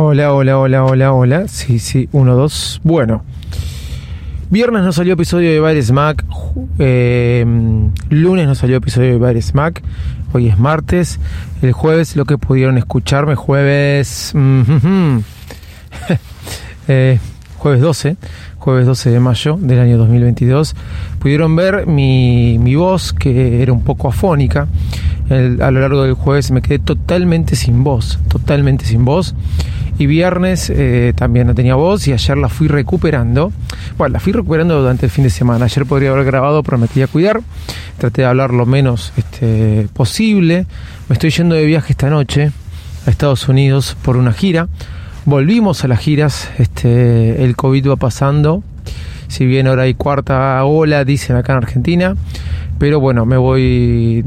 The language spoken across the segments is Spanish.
Hola, hola, hola, hola, hola. Sí, sí, uno, dos. Bueno. Viernes no salió episodio de Bares Mac. Eh, lunes no salió episodio de Bares Mac. Hoy es martes. El jueves lo que pudieron escucharme, jueves... eh, jueves 12, jueves 12 de mayo del año 2022, pudieron ver mi, mi voz que era un poco afónica. a lo largo del jueves me quedé totalmente sin voz, totalmente sin voz. Y viernes eh, también no tenía voz y ayer la fui recuperando. Bueno, la fui recuperando durante el fin de semana. Ayer podría haber grabado, pero me quería cuidar. Traté de hablar lo menos este, posible. Me estoy yendo de viaje esta noche a Estados Unidos por una gira volvimos a las giras, este, el COVID va pasando, si bien ahora hay cuarta ola, dicen acá en Argentina, pero bueno, me voy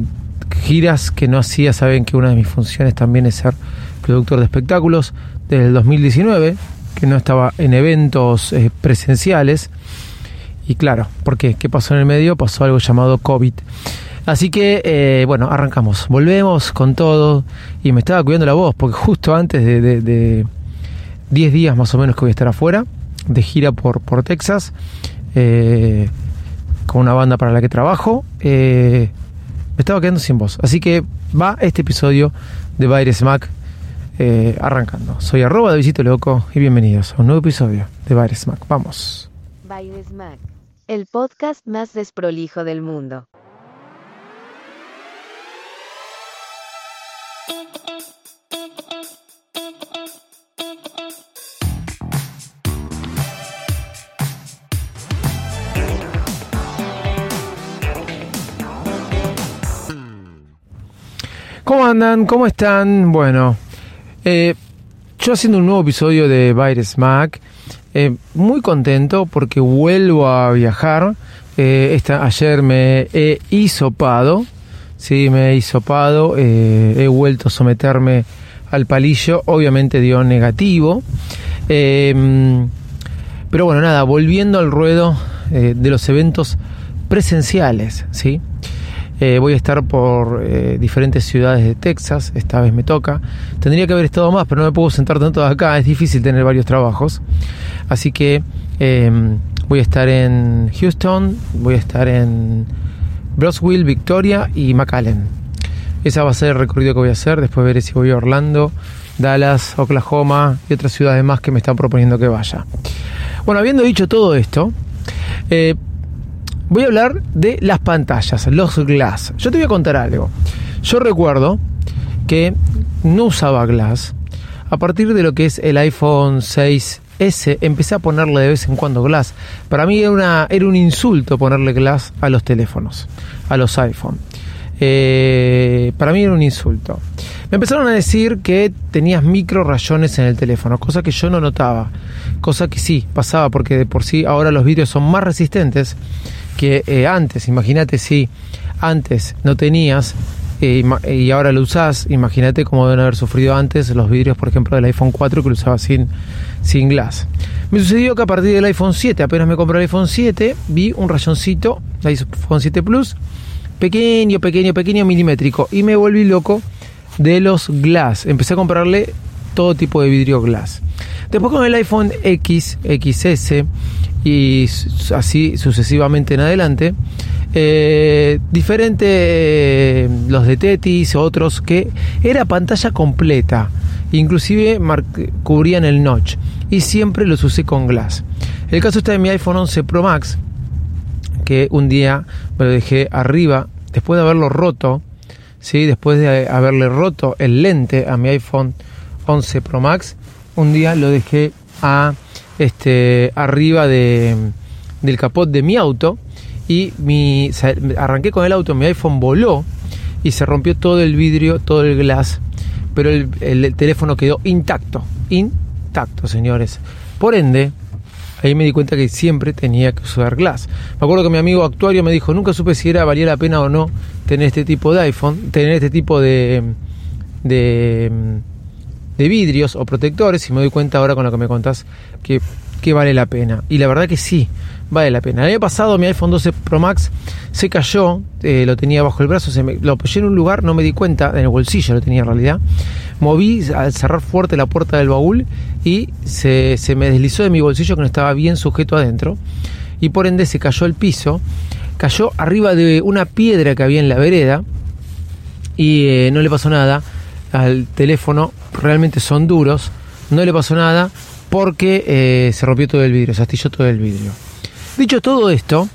giras que no hacía, saben que una de mis funciones también es ser productor de espectáculos desde el 2019, que no estaba en eventos eh, presenciales. Y claro, ¿por qué? ¿Qué pasó en el medio? Pasó algo llamado COVID. Así que, eh, bueno, arrancamos. Volvemos con todo. Y me estaba cuidando la voz, porque justo antes de 10 días más o menos que voy a estar afuera, de gira por, por Texas, eh, con una banda para la que trabajo. Me estaba quedando sin voz. Así que va este episodio de Baires Mac eh, arrancando. Soy arroba de Visito Loco y bienvenidos a un nuevo episodio de Baires Mac. Vamos. Baires Mac, el podcast más desprolijo del mundo. ¿Cómo andan? ¿Cómo están? Bueno, eh, yo haciendo un nuevo episodio de Virus Mac, eh, muy contento porque vuelvo a viajar. Eh, ayer me he hisopado, sí, me he hisopado, he vuelto a someterme al palillo, obviamente dio negativo. pero bueno, nada, volviendo al ruedo de los eventos presenciales, ¿sí? Eh, voy a estar por eh, diferentes ciudades de Texas, esta vez me toca. Tendría que haber estado más, pero no me puedo sentar tanto acá, es difícil tener varios trabajos. Así que em, voy a estar en Houston, voy a estar en Broswell, Victoria y McAllen. Ese va a ser el recorrido que voy a hacer, después veré si voy a Orlando, Dallas, Oklahoma y otras ciudades más que me están proponiendo que vaya. Bueno, habiendo dicho todo esto, eh, voy a hablar de las pantallas, los glass. Yo te voy a contar algo. Yo recuerdo que no usaba glass. A partir de lo que es el iPhone 6S, empecé a ponerle de vez en cuando glass. Para mí era, una, era un insulto ponerle glass a los teléfonos, a los iPhone. Eh, para mí era un insulto. Me empezaron a decir que tenías micro rayones en el teléfono, cosa que yo no notaba, cosa que sí pasaba porque de por sí ahora los vidrios son más resistentes que eh, antes. Imagínate si antes no tenías eh, y ahora lo usás, imagínate cómo deben haber sufrido antes los vidrios, por ejemplo, del iPhone 4 que lo usaba sin, sin glass. Me sucedió que a partir del iPhone 7, apenas me compré el iPhone 7, vi un rayoncito, el iPhone 7 Plus, pequeño, pequeño, pequeño, milimétrico, y me volví loco de los glass. Empecé a comprarle todo tipo de vidrio glass. Después con el iPhone X, XS y así sucesivamente en adelante, eh, diferente eh, los de Tetis, otros que era pantalla completa, inclusive cubrían el notch y siempre los usé con glass. El caso está de mi iPhone 11 Pro Max, que un día me lo dejé arriba después de haberlo roto, ¿sí? después de haberle roto el lente a mi iPhone 11 Pro Max, un día lo dejé a este arriba de, del capot de mi auto y mi arranqué con el auto, mi iPhone voló y se rompió todo el vidrio, todo el glass pero el, el teléfono quedó intacto, intacto, señores. Por ende, ahí me di cuenta que siempre tenía que usar Glass. Me acuerdo que mi amigo actuario me dijo, nunca supe si era valía la pena o no tener este tipo de iPhone, tener este tipo de, de, de vidrios o protectores, y me doy cuenta ahora con lo que me contás que, que vale la pena. Y la verdad que sí, vale la pena. El año pasado mi iPhone 12 Pro Max se cayó, eh, lo tenía bajo el brazo, se me, lo apoyé en un lugar, no me di cuenta, en el bolsillo lo tenía en realidad. Moví al cerrar fuerte la puerta del baúl y se, se me deslizó de mi bolsillo que no estaba bien sujeto adentro. Y por ende se cayó el piso, cayó arriba de una piedra que había en la vereda y eh, no le pasó nada al teléfono, realmente son duros, no le pasó nada porque eh, se rompió todo el vidrio, se astilló todo el vidrio. Dicho todo esto,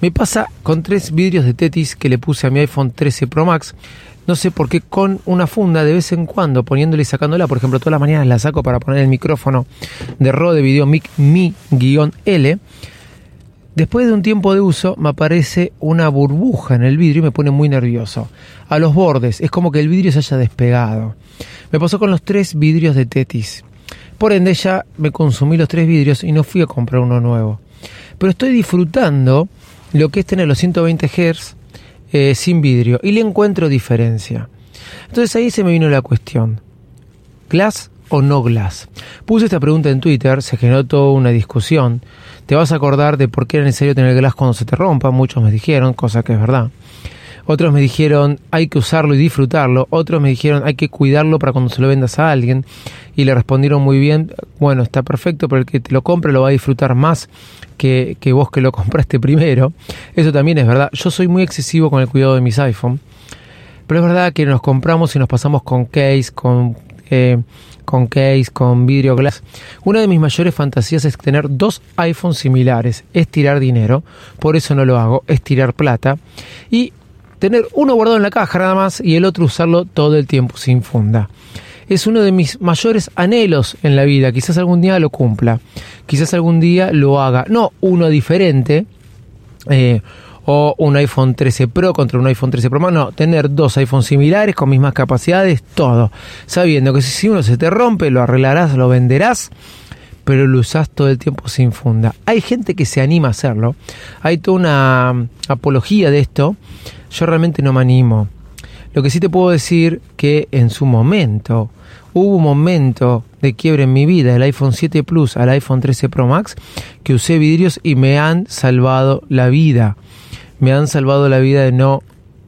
me pasa con tres vidrios de Tetis que le puse a mi iPhone 13 Pro Max. No sé por qué con una funda de vez en cuando poniéndola y sacándola. Por ejemplo, todas las mañanas la saco para poner el micrófono de Rode Video Mic Mi-L. Después de un tiempo de uso me aparece una burbuja en el vidrio y me pone muy nervioso. A los bordes, es como que el vidrio se haya despegado. Me pasó con los tres vidrios de Tetis. Por ende ya me consumí los tres vidrios y no fui a comprar uno nuevo. Pero estoy disfrutando lo que es tener los 120 Hz eh, sin vidrio y le encuentro diferencia. Entonces ahí se me vino la cuestión. ¿Glass o no glass? Puse esta pregunta en Twitter, se generó toda una discusión. Te vas a acordar de por qué era necesario tener glass cuando se te rompa, muchos me dijeron, cosa que es verdad. Otros me dijeron hay que usarlo y disfrutarlo. Otros me dijeron hay que cuidarlo para cuando se lo vendas a alguien. Y le respondieron muy bien, bueno, está perfecto, pero el que te lo compre lo va a disfrutar más que, que vos que lo compraste primero. Eso también es verdad. Yo soy muy excesivo con el cuidado de mis iPhone. Pero es verdad que nos compramos y nos pasamos con case, con, eh, con case, con vidrio glass. Una de mis mayores fantasías es tener dos iPhones similares. Es tirar dinero. Por eso no lo hago. Es tirar plata. Y tener uno guardado en la caja nada más y el otro usarlo todo el tiempo sin funda. Es uno de mis mayores anhelos en la vida. Quizás algún día lo cumpla. Quizás algún día lo haga. No uno diferente. Eh, o un iPhone 13 Pro contra un iPhone 13 Pro Max. No, tener dos iPhones similares con mismas capacidades, todo. Sabiendo que si uno se te rompe, lo arreglarás, lo venderás, pero lo usás todo el tiempo sin funda. Hay gente que se anima a hacerlo. Hay toda una apología de esto. Yo realmente no me animo. Lo que sí te puedo decir que en su momento hubo un momento de quiebre en mi vida, el iPhone 7 Plus al iPhone 13 Pro Max, que usé vidrios y me han salvado la vida me han salvado la vida de no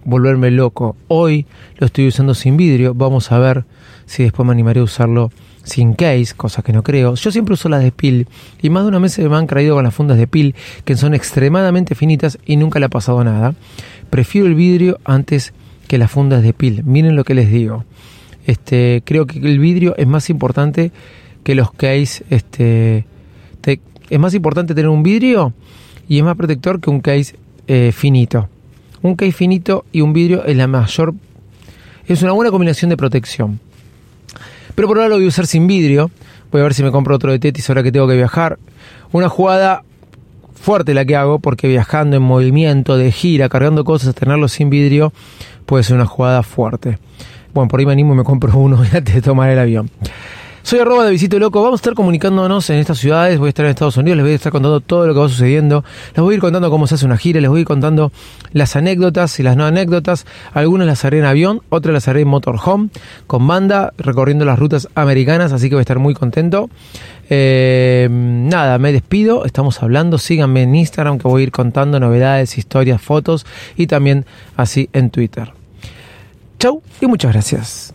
volverme loco. Hoy lo estoy usando sin vidrio, vamos a ver si después me animaré a usarlo sin case, cosa que no creo. Yo siempre uso las de pil y más de una vez se me han caído con las fundas de pil que son extremadamente finitas y nunca le ha pasado nada. Prefiero el vidrio antes que las fundas de pil. Miren lo que les digo. Este, creo que el vidrio es más importante que los case. Este, es más importante tener un vidrio y es más protector que un case eh, finito. Un case finito y un vidrio es la mayor. Es una buena combinación de protección. Pero por ahora lo voy a usar sin vidrio. Voy a ver si me compro otro de Tetis ahora que tengo que viajar. Una jugada fuerte la que hago porque viajando en movimiento, de gira, cargando cosas, tenerlo sin vidrio puede ser una jugada fuerte. Bueno, por ahí me animo y me compro uno antes de tomar el avión. Soy arroba de Visito Loco. Vamos a estar comunicándonos en estas ciudades. Voy a estar en Estados Unidos. Les voy a estar contando todo lo que va sucediendo. Les voy a ir contando cómo se hace una gira. Les voy a ir contando las anécdotas y las no anécdotas. Algunas las haré en avión, otras las haré en motorhome, con banda, recorriendo las rutas americanas. Así que voy a estar muy contento. Eh, nada, me despido. Estamos hablando. Síganme en Instagram que voy a ir contando novedades, historias, fotos y también así en Twitter. Chau y muchas gracias.